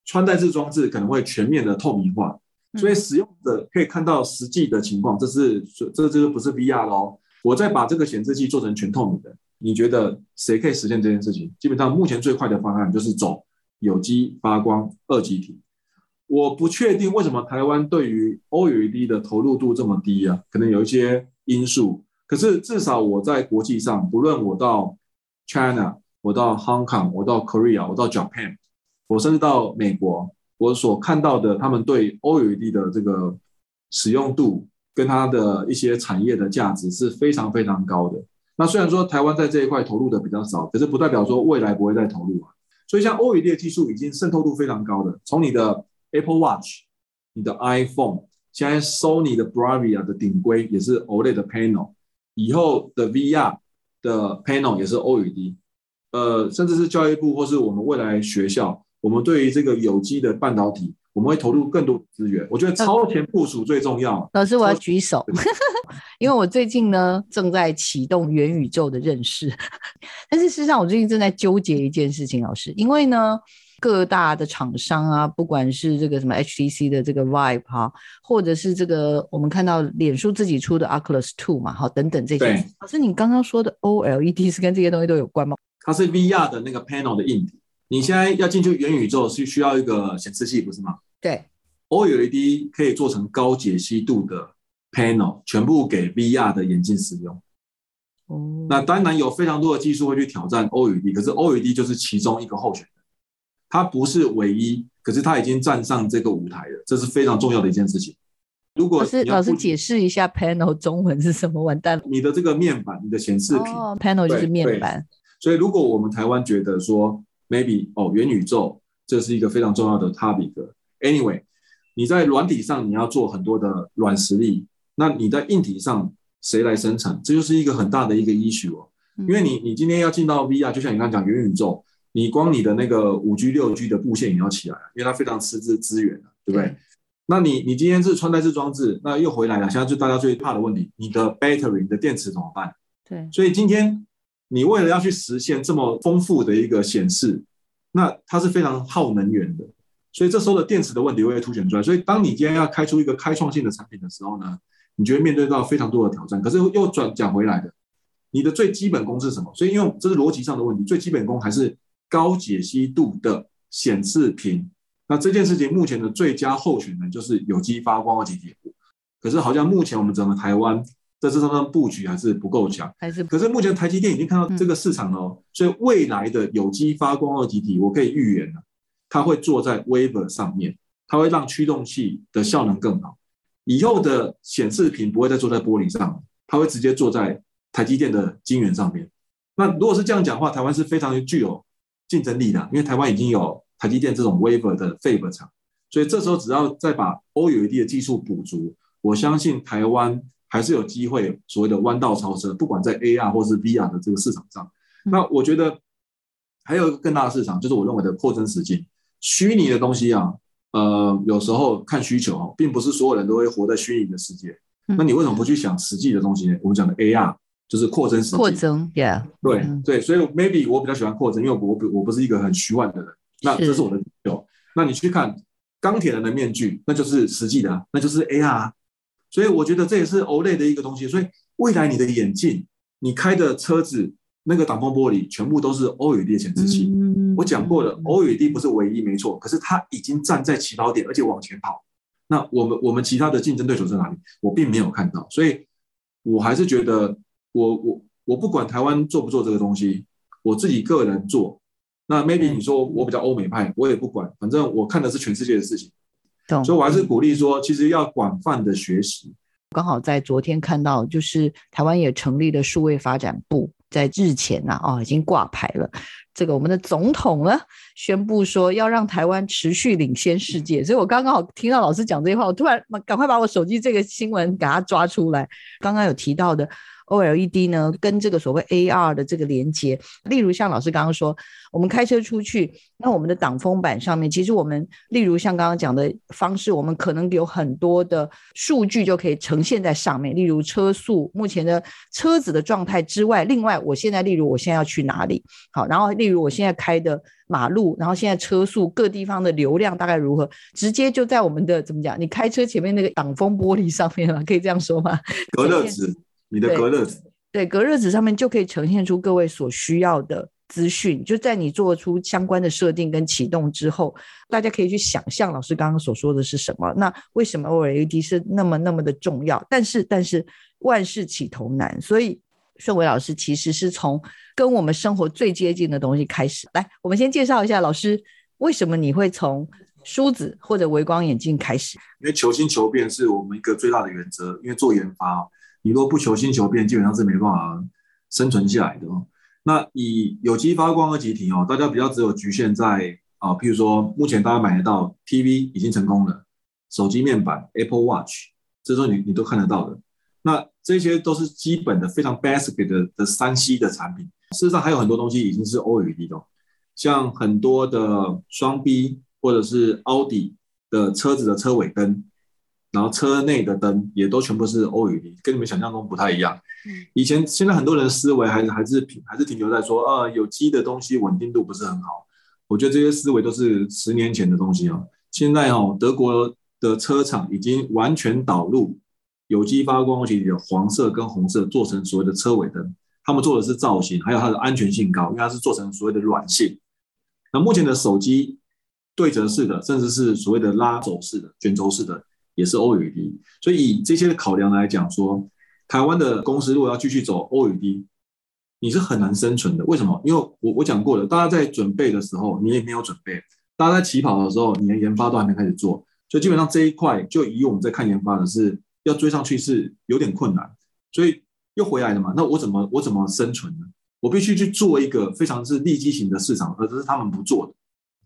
穿戴式装置可能会全面的透明化，所以使用者可以看到实际的情况。这是这这个不是 VR 咯？我再把这个显示器做成全透明的，你觉得谁可以实现这件事情？基本上目前最快的方案就是走有机发光二极体。我不确定为什么台湾对于 OLED 的投入度这么低啊？可能有一些因素。可是至少我在国际上，不论我到 China，我到 Hong Kong，我到 Korea，我到 Japan，我甚至到美国，我所看到的他们对 OLED 的这个使用度跟它的一些产业的价值是非常非常高的。那虽然说台湾在这一块投入的比较少，可是不代表说未来不会再投入啊。所以像 OLED 技术已经渗透度非常高的，从你的 Apple Watch，你的 iPhone，现在 Sony 的 Bravia 的顶规也是 OLED 的 panel，以后的 VR 的 panel 也是 OLED，呃，甚至是教育部或是我们未来学校，我们对于这个有机的半导体，我们会投入更多资源。我觉得超前部署最重要。老师，我要举手，因为我最近呢正在启动元宇宙的认识，但是事实上我最近正在纠结一件事情，老师，因为呢。各大的厂商啊，不管是这个什么 HTC 的这个 Vive 哈，或者是这个我们看到脸书自己出的 Oculus Two 嘛，好，等等这些。对。老师，你刚刚说的 OLED 是跟这些东西都有关吗？它是 VR 的那个 panel 的硬体。你现在要进去元宇宙是需要一个显示器，不是吗？对。OLED 可以做成高解析度的 panel，全部给 VR 的眼镜使用。哦。那当然有非常多的技术会去挑战 OLED，可是 OLED 就是其中一个候选人。它不是唯一，可是它已经站上这个舞台了，这是非常重要的一件事情。如果老师老师解释一下 panel 中文是什么？完蛋了，你的这个面板，你的显示屏、oh, panel 就是面板。所以如果我们台湾觉得说 maybe 哦元宇宙这是一个非常重要的 topic。Anyway，你在软体上你要做很多的软实力，那你在硬体上谁来生产？这就是一个很大的一个 issue 哦。因为你你今天要进到 VR，就像你刚刚讲元宇宙。你光你的那个五 G 六 G 的布线也要起来，因为它非常吃资资源，对不对？那你你今天是穿戴式装置，那又回来了。现在就大家最怕的问题，你的 battery 你的电池怎么办？对。所以今天你为了要去实现这么丰富的一个显示，那它是非常耗能源的。所以这时候的电池的问题会凸显出来。所以当你今天要开出一个开创性的产品的时候呢，你就会面对到非常多的挑战。可是又转讲回来的，你的最基本功是什么？所以因为这是逻辑上的问题，最基本功还是。高解析度的显示屏，那这件事情目前的最佳候选人就是有机发光二极体。可是好像目前我们整个台湾在这上面布局还是不够强，还是。可是目前台积电已经看到这个市场了哦，所以未来的有机发光二极体，我可以预言了，它会坐在 wafer 上面，它会让驱动器的效能更好。以后的显示屏不会再坐在玻璃上，它会直接坐在台积电的晶圆上面。那如果是这样讲的话，台湾是非常具有。竞争力的，因为台湾已经有台积电这种 wafer 的 fab 厂，所以这时候只要再把 OLED 的技术补足，我相信台湾还是有机会所谓的弯道超车，不管在 AR 或是 VR 的这个市场上。那我觉得还有一个更大的市场，就是我认为的扩增实境，虚拟的东西啊，呃，有时候看需求，并不是所有人都会活在虚拟的世界。那你为什么不去想实际的东西呢？我们讲的 AR。就是扩增实境，扩增，yeah，对、嗯、对，所以 maybe 我比较喜欢扩增，因为我不我不是一个很虚幻的人，那这是我的理由。那你去看钢铁人的面具，那就是实际的、啊，那就是 AR，所以我觉得这也是 OLED 的一个东西。所以未来你的眼镜，你开的车子那个挡风玻璃，全部都是 OLED 显示器。嗯、我讲过了、嗯、，OLED 不是唯一，没错，可是它已经站在起跑点，而且往前跑。那我们我们其他的竞争对手在哪里？我并没有看到，所以我还是觉得。我我我不管台湾做不做这个东西，我自己个人做。那 maybe 你说我比较欧美派，我也不管，反正我看的是全世界的事情。所以我还是鼓励说，其实要广泛的学习。刚好在昨天看到，就是台湾也成立了数位发展部，在日前呐、啊，哦，已经挂牌了。这个我们的总统呢，宣布说要让台湾持续领先世界。所以我刚刚好听到老师讲这句话，我突然赶快把我手机这个新闻给它抓出来。刚刚有提到的。OLED 呢，跟这个所谓 AR 的这个连接，例如像老师刚刚说，我们开车出去，那我们的挡风板上面，其实我们例如像刚刚讲的方式，我们可能有很多的数据就可以呈现在上面，例如车速、目前的车子的状态之外，另外我现在例如我现在要去哪里，好，然后例如我现在开的马路，然后现在车速各地方的流量大概如何，直接就在我们的怎么讲？你开车前面那个挡风玻璃上面了，可以这样说吗？隔热纸。你的隔热纸，对，隔热纸上面就可以呈现出各位所需要的资讯。就在你做出相关的设定跟启动之后，大家可以去想象老师刚刚所说的是什么。那为什么 OLED 是那么那么的重要？但是但是万事起头难，所以顺伟老师其实是从跟我们生活最接近的东西开始。来，我们先介绍一下老师，为什么你会从梳子或者微光眼镜开始？因为求新求变是我们一个最大的原则。因为做研发。你若不求新求变，基本上是没办法生存下来的哦。那以有机发光二极体哦，大家比较只有局限在啊，譬如说目前大家买得到 TV 已经成功了，手机面板 Apple Watch，这时候你你都看得到的。那这些都是基本的非常 basic 的的三 C 的产品。事实上还有很多东西已经是 OLED 的，像很多的双 B 或者是奥迪的车子的车尾灯。然后车内的灯也都全部是 OLED，跟你们想象中不太一样。以前现在很多人的思维还是还是还是停留在说，呃，有机的东西稳定度不是很好。我觉得这些思维都是十年前的东西哦。现在哦，德国的车厂已经完全导入有机发光体的黄色跟红色做成所谓的车尾灯，他们做的是造型，还有它的安全性高，因为它是做成所谓的软性。那目前的手机对折式的，甚至是所谓的拉轴式的、卷轴式的。也是 OLED，所以以这些的考量来讲说，台湾的公司如果要继续走 OLED，你是很难生存的。为什么？因为我我讲过了，大家在准备的时候，你也没有准备；大家在起跑的时候，你连研发都还没开始做，所以基本上这一块就以我们在看研发的是要追上去是有点困难。所以又回来了嘛，那我怎么我怎么生存呢？我必须去做一个非常是利基型的市场，而这是他们不做的，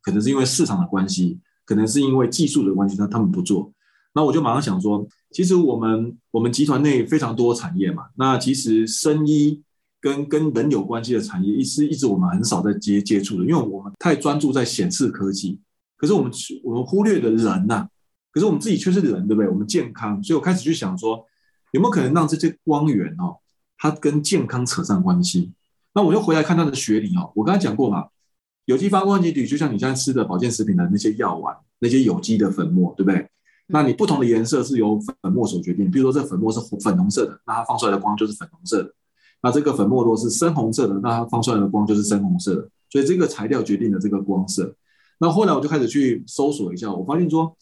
可能是因为市场的关系，可能是因为技术的关系，那他们不做。那我就马上想说，其实我们我们集团内非常多产业嘛，那其实生医跟跟人有关系的产业，一直一直我们很少在接接触的，因为我们太专注在显示科技，可是我们我们忽略的人呐、可是我们自己却是人，对不对？我们健康，所以我开始去想说，有没有可能让这些光源哦，它跟健康扯上关系？那我就回来看它的学理哦，我刚才讲过嘛，有机发光体就像你现在吃的保健食品的那些药丸，那些有机的粉末，对不对？那你不同的颜色是由粉末所决定，比如说这粉末是粉红色的，那它放出来的光就是粉红色的；那这个粉末如果是深红色的，那它放出来的光就是深红色的。所以这个材料决定了这个光色。那后来我就开始去搜索一下，我发现说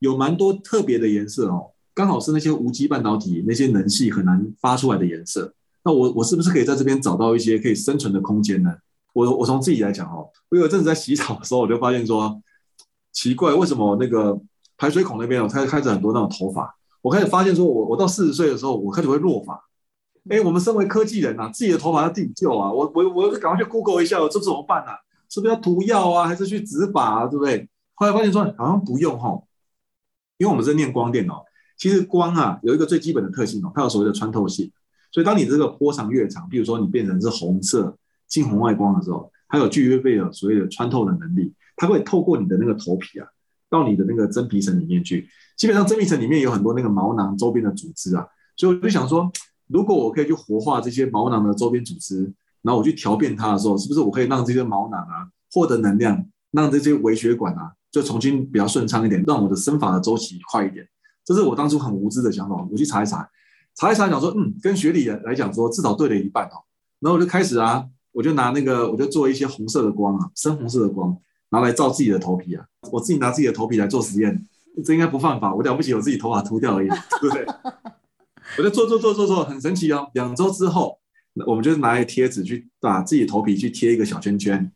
有蛮多特别的颜色哦，刚好是那些无机半导体那些能系很难发出来的颜色。那我我是不是可以在这边找到一些可以生存的空间呢？我我从自己来讲哦，我有阵子在洗澡的时候，我就发现说奇怪，为什么那个。排水孔那边，我开开始很多那种头发，我开始发现说我，我我到四十岁的时候，我开始会落发。哎，我们身为科技人呐、啊，自己的头发要自己救啊，我我我赶快去 Google 一下，我这怎么办啊？是不是要涂药啊，还是去植发啊，对不对？后来发现说好像不用哈，因为我们是念光电哦，其实光啊有一个最基本的特性哦，它有所谓的穿透性，所以当你这个波长越长，比如说你变成是红色近红外光的时候，它有具备有所谓的穿透的能力，它会透过你的那个头皮啊。到你的那个真皮层里面去，基本上真皮层里面有很多那个毛囊周边的组织啊，所以我就想说，如果我可以去活化这些毛囊的周边组织，然后我去调变它的时候，是不是我可以让这些毛囊啊获得能量，让这些微血管啊就重新比较顺畅一点，让我的生发的周期快一点？这是我当初很无知的想法，我去查一查，查一查，想说，嗯，跟学理来讲说，至少对了一半哦。然后我就开始啊，我就拿那个，我就做一些红色的光啊，深红色的光。拿来照自己的头皮啊！我自己拿自己的头皮来做实验，这应该不犯法。我了不起，我自己头发秃掉而已，对不对？我就做做做做做，很神奇哦。两周之后，我们就拿一贴纸去把自己头皮去贴一个小圈圈，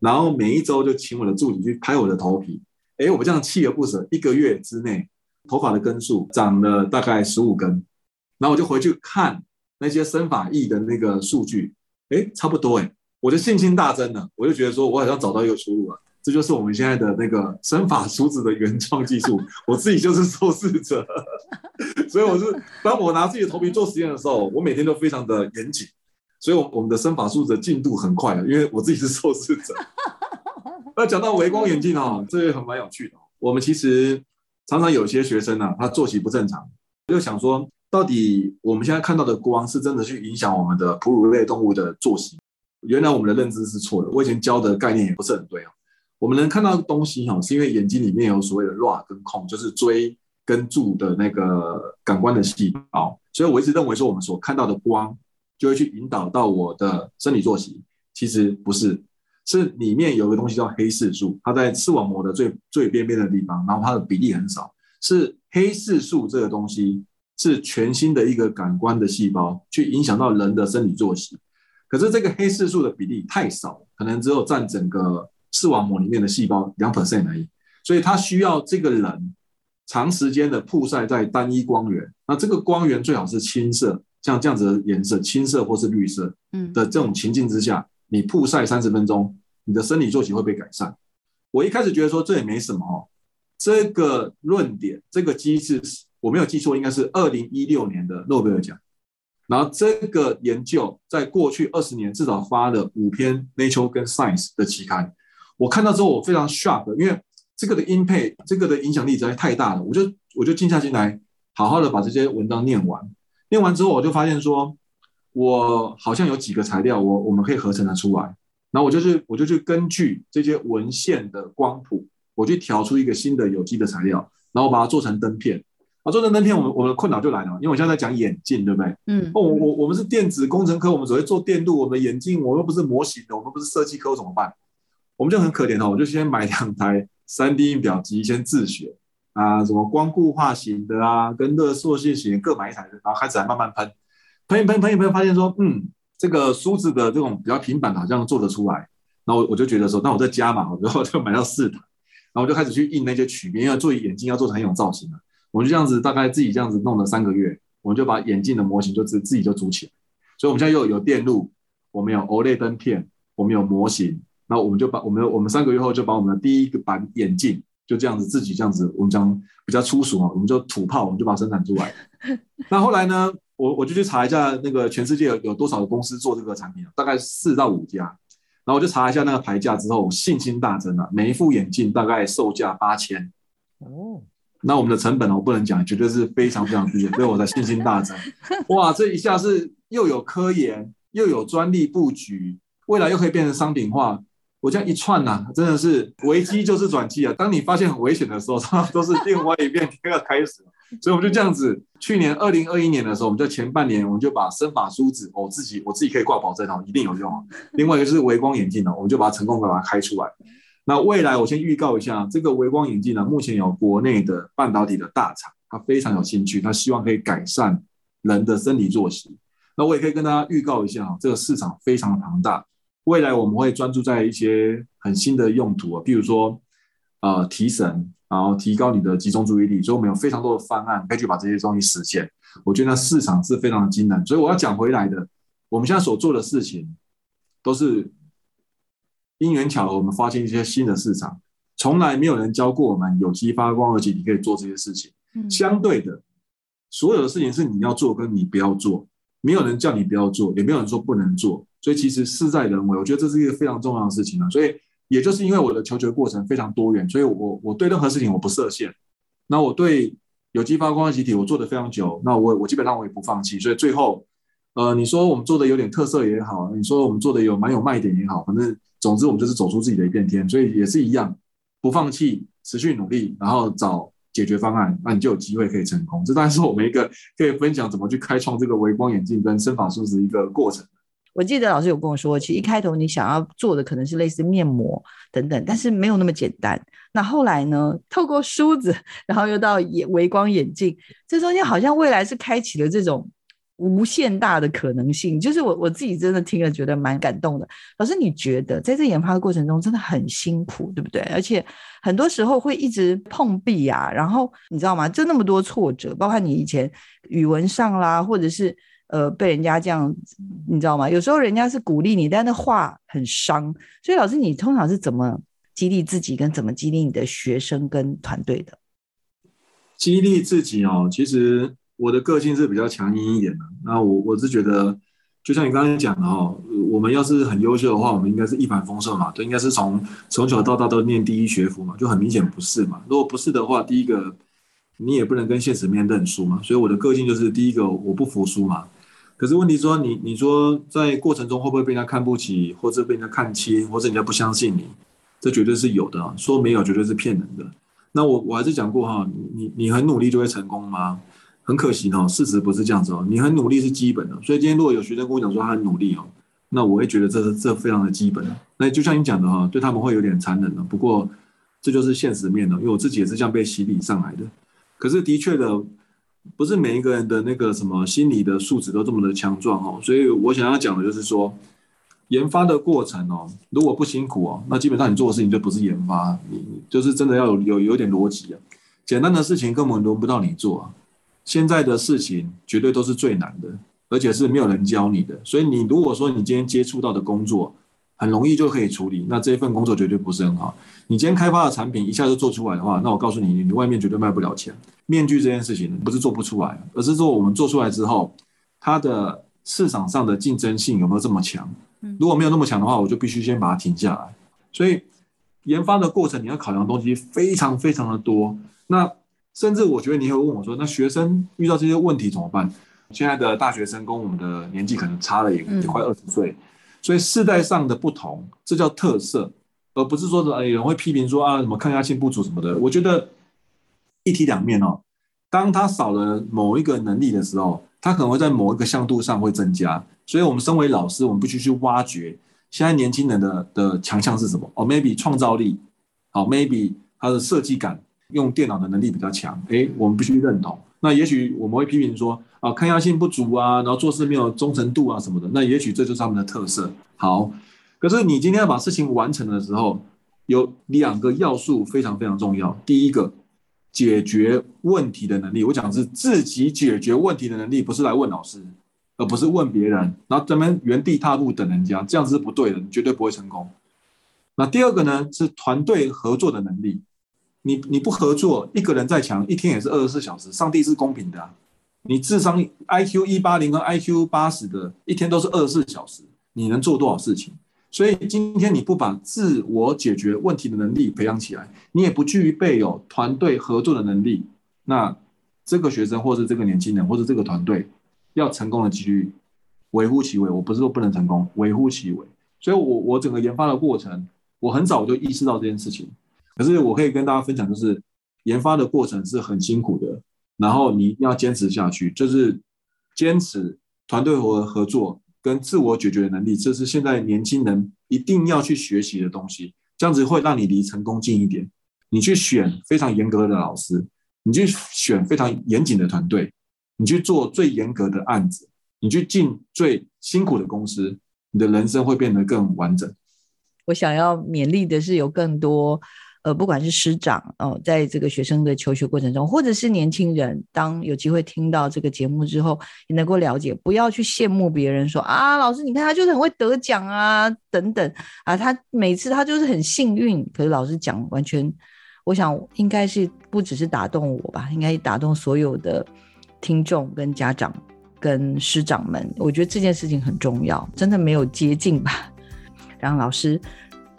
然后每一周就请我的助理去拍我的头皮。哎，我们这样锲而不舍，一个月之内头发的根数长了大概十五根。然后我就回去看那些生发液的那个数据，哎，差不多哎，我就信心大增了，我就觉得说我好像找到一个出路了。这就是我们现在的那个生法梳子的原创技术，我自己就是受试者，所以我是当我拿自己的头皮做实验的时候，我每天都非常的严谨，所以，我我们的生法梳子进度很快，因为我自己是受试者。那讲到微光眼镜哦，这也很蛮有趣的。我们其实常常有些学生啊，他作息不正常，就想说，到底我们现在看到的光是真的去影响我们的哺乳类动物的作息？原来我们的认知是错的，我以前教的概念也不是很对啊。我们能看到的东西哈，是因为眼睛里面有所谓的 R 跟 C，就是追跟注的那个感官的细胞。所以我一直认为说，我们所看到的光就会去引导到我的生理作息。其实不是，是里面有个东西叫黑视素，它在视网膜的最最边边的地方，然后它的比例很少。是黑视素这个东西是全新的一个感官的细胞，去影响到人的生理作息。可是这个黑视素的比例太少，可能只有占整个。视网膜里面的细胞两 percent 而已，所以它需要这个人长时间的曝晒在单一光源。那这个光源最好是青色，像这样子的颜色，青色或是绿色，嗯的这种情境之下，你曝晒三十分钟，你的生理作息会被改善。我一开始觉得说这也没什么哦，这个论点，这个机制，我没有记错，应该是二零一六年的诺贝尔奖。然后这个研究在过去二十年至少发了五篇 Nature 跟 Science 的期刊。我看到之后，我非常 shock，因为这个的 impact，这个的影响力实在太大了。我就我就静下心来，好好的把这些文章念完。念完之后，我就发现说，我好像有几个材料我，我我们可以合成的出来。然后我就去，我就去根据这些文献的光谱，我去调出一个新的有机的材料，然后把它做成灯片。啊，做成灯片，我们我们的困扰就来了，因为我现在在讲眼镜，对不对？嗯。我我我们是电子工程科，我们只会做电路，我们的眼镜，我们又不是模型的，我们不是设计科，怎么办？我们就很可怜哦，我就先买两台 3D 印表机，先自学啊，什么光固化型的啊，跟热塑性型各买一台，然后开始来慢慢喷，喷一喷，喷一喷，发现说，嗯，这个梳子的这种比较平板，好像做得出来。然后我就觉得说，那我再加嘛，然后 就买到四台，然后我就开始去印那些曲面，因为做眼镜要做成很有造型的。我就这样子，大概自己这样子弄了三个月，我们就把眼镜的模型就自自己就组起来。所以我们现在又有电路，我们有 OLED 灯片，我们有模型。那我们就把我们我们三个月后就把我们的第一个版眼镜就这样子自己这样子，我们讲比较粗俗嘛，我们就土炮，我们就把它生产出来。那后来呢，我我就去查一下那个全世界有有多少个公司做这个产品，大概四到五家。然后我就查一下那个牌价之后，我信心大增了，每一副眼镜大概售价八千。哦，那我们的成本我不能讲，绝对是非常非常低，所以我的信心大增。哇，这一下是又有科研，又有专利布局，未来又可以变成商品化。我这样一串呐、啊，真的是危机就是转机啊！当你发现很危险的时候，它都是另外一遍第二开始。所以我们就这样子，去年二零二一年的时候，我们就前半年我们就把生发梳子，我自己我自己可以挂保证哦，一定有用。另外一个就是微光眼镜呢，我们就把它成功的把它开出来。那未来我先预告一下，这个微光眼镜呢，目前有国内的半导体的大厂，他非常有兴趣，他希望可以改善人的生理作息。那我也可以跟大家预告一下，这个市场非常的庞大。未来我们会专注在一些很新的用途啊，比如说，呃，提神，然后提高你的集中注意力，所以我们有非常多的方案可以去把这些东西实现。我觉得市场是非常的惊人，所以我要讲回来的，我们现在所做的事情都是因缘巧合，我们发现一些新的市场，从来没有人教过我们有机发光二极体可以做这些事情。相对的，所有的事情是你要做跟你不要做，没有人叫你不要做，也没有人说不能做。所以其实事在人为，我觉得这是一个非常重要的事情啊。所以也就是因为我的求学过程非常多元，所以我我对任何事情我不设限。那我对有机发光的集体我做的非常久，那我我基本上我也不放弃。所以最后，呃，你说我们做的有点特色也好，你说我们做的有蛮有卖点也好，反正总之我们就是走出自己的一片天。所以也是一样，不放弃，持续努力，然后找解决方案，那你就有机会可以成功。这当然是我们一个可以分享怎么去开创这个微光眼镜跟生发梳子一个过程。我记得老师有跟我说，其实一开头你想要做的可能是类似面膜等等，但是没有那么简单。那后来呢，透过梳子，然后又到眼微光眼镜，这中间好像未来是开启了这种无限大的可能性。就是我我自己真的听了觉得蛮感动的。老师，你觉得在这研发的过程中真的很辛苦，对不对？而且很多时候会一直碰壁啊，然后你知道吗？就那么多挫折，包括你以前语文上啦，或者是呃被人家这样，你知道吗？有时候人家是鼓励你，但那话很伤。所以老师，你通常是怎么激励自己，跟怎么激励你的学生跟团队的？激励自己哦，其实我的个性是比较强硬一点的。那我我是觉得，就像你刚才讲的哦，我们要是很优秀的话，我们应该是一帆风顺嘛，对，应该是从从小到大都念第一学府嘛，就很明显不是嘛。如果不是的话，第一个你也不能跟现实面认输嘛。所以我的个性就是第一个，我不服输嘛。可是问题说你你说在过程中会不会被人家看不起，或者被人家看轻，或者人家不相信你？这绝对是有的，说没有绝对是骗人的。那我我还是讲过哈，你你很努力就会成功吗？很可惜哦，事实不是这样子哦。你很努力是基本的，所以今天如果有学生跟我讲说他很努力哦，那我会觉得这是这非常的基本。那就像你讲的哈，对他们会有点残忍的。不过这就是现实面的，因为我自己也是这样被洗礼上来的。可是的确的，不是每一个人的那个什么心理的素质都这么的强壮哦。所以我想要讲的就是说。研发的过程哦，如果不辛苦哦，那基本上你做的事情就不是研发，你就是真的要有有有点逻辑啊。简单的事情根本轮不到你做啊。现在的事情绝对都是最难的，而且是没有人教你的。所以你如果说你今天接触到的工作很容易就可以处理，那这一份工作绝对不是很好。你今天开发的产品一下就做出来的话，那我告诉你，你外面绝对卖不了钱。面具这件事情不是做不出来，而是说我们做出来之后，它的市场上的竞争性有没有这么强？如果没有那么强的话，我就必须先把它停下来。所以研发的过程，你要考量的东西非常非常的多。那甚至我觉得你会问我说，那学生遇到这些问题怎么办？现在的大学生跟我们的年纪可能差了也快二十岁，所以世代上的不同，这叫特色，而不是说是有人会批评说啊什么抗压性不足什么的。我觉得一体两面哦。当他少了某一个能力的时候，他可能会在某一个向度上会增加。所以，我们身为老师，我们必须去挖掘现在年轻人的的强项是什么？哦，maybe 创造力，好，maybe 他的设计感，用电脑的能力比较强。诶，我们必须认同。那也许我们会批评说，啊，抗压性不足啊，然后做事没有忠诚度啊什么的。那也许这就是他们的特色。好，可是你今天要把事情完成的时候，有两个要素非常非常重要。第一个，解决问题的能力。我讲的是自己解决问题的能力，不是来问老师。而不是问别人，然后咱们原地踏步等人家，这样子是不对的，你绝对不会成功。那第二个呢，是团队合作的能力。你你不合作，一个人再强，一天也是二十四小时。上帝是公平的啊，你智商 IQ 一八零和 IQ 八十的，一天都是二十四小时，你能做多少事情？所以今天你不把自我解决问题的能力培养起来，你也不具备有团队合作的能力，那这个学生或者这个年轻人或者这个团队。要成功的几率微乎其微，我不是说不能成功，微乎其微。所以我，我我整个研发的过程，我很早就意识到这件事情。可是，我可以跟大家分享，就是研发的过程是很辛苦的，然后你一定要坚持下去，就是坚持团队合合作跟自我解决的能力，这是现在年轻人一定要去学习的东西。这样子会让你离成功近一点。你去选非常严格的老师，你去选非常严谨的团队。你去做最严格的案子，你去进最辛苦的公司，你的人生会变得更完整。我想要勉励的是，有更多呃，不管是师长哦、在这个学生的求学过程中，或者是年轻人，当有机会听到这个节目之后，你能够了解，不要去羡慕别人说啊，老师你看他就是很会得奖啊，等等啊，他每次他就是很幸运。可是老师讲，完全，我想应该是不只是打动我吧，应该打动所有的。听众跟家长跟师长们，我觉得这件事情很重要，真的没有捷径吧？让老师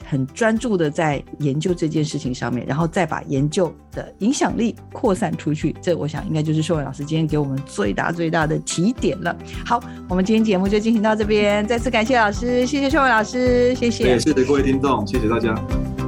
很专注的在研究这件事情上面，然后再把研究的影响力扩散出去。这我想应该就是硕伟老师今天给我们最大最大的提点了。好，我们今天节目就进行到这边，再次感谢老师，谢谢硕伟老师，谢谢，谢谢各位听众，谢谢大家。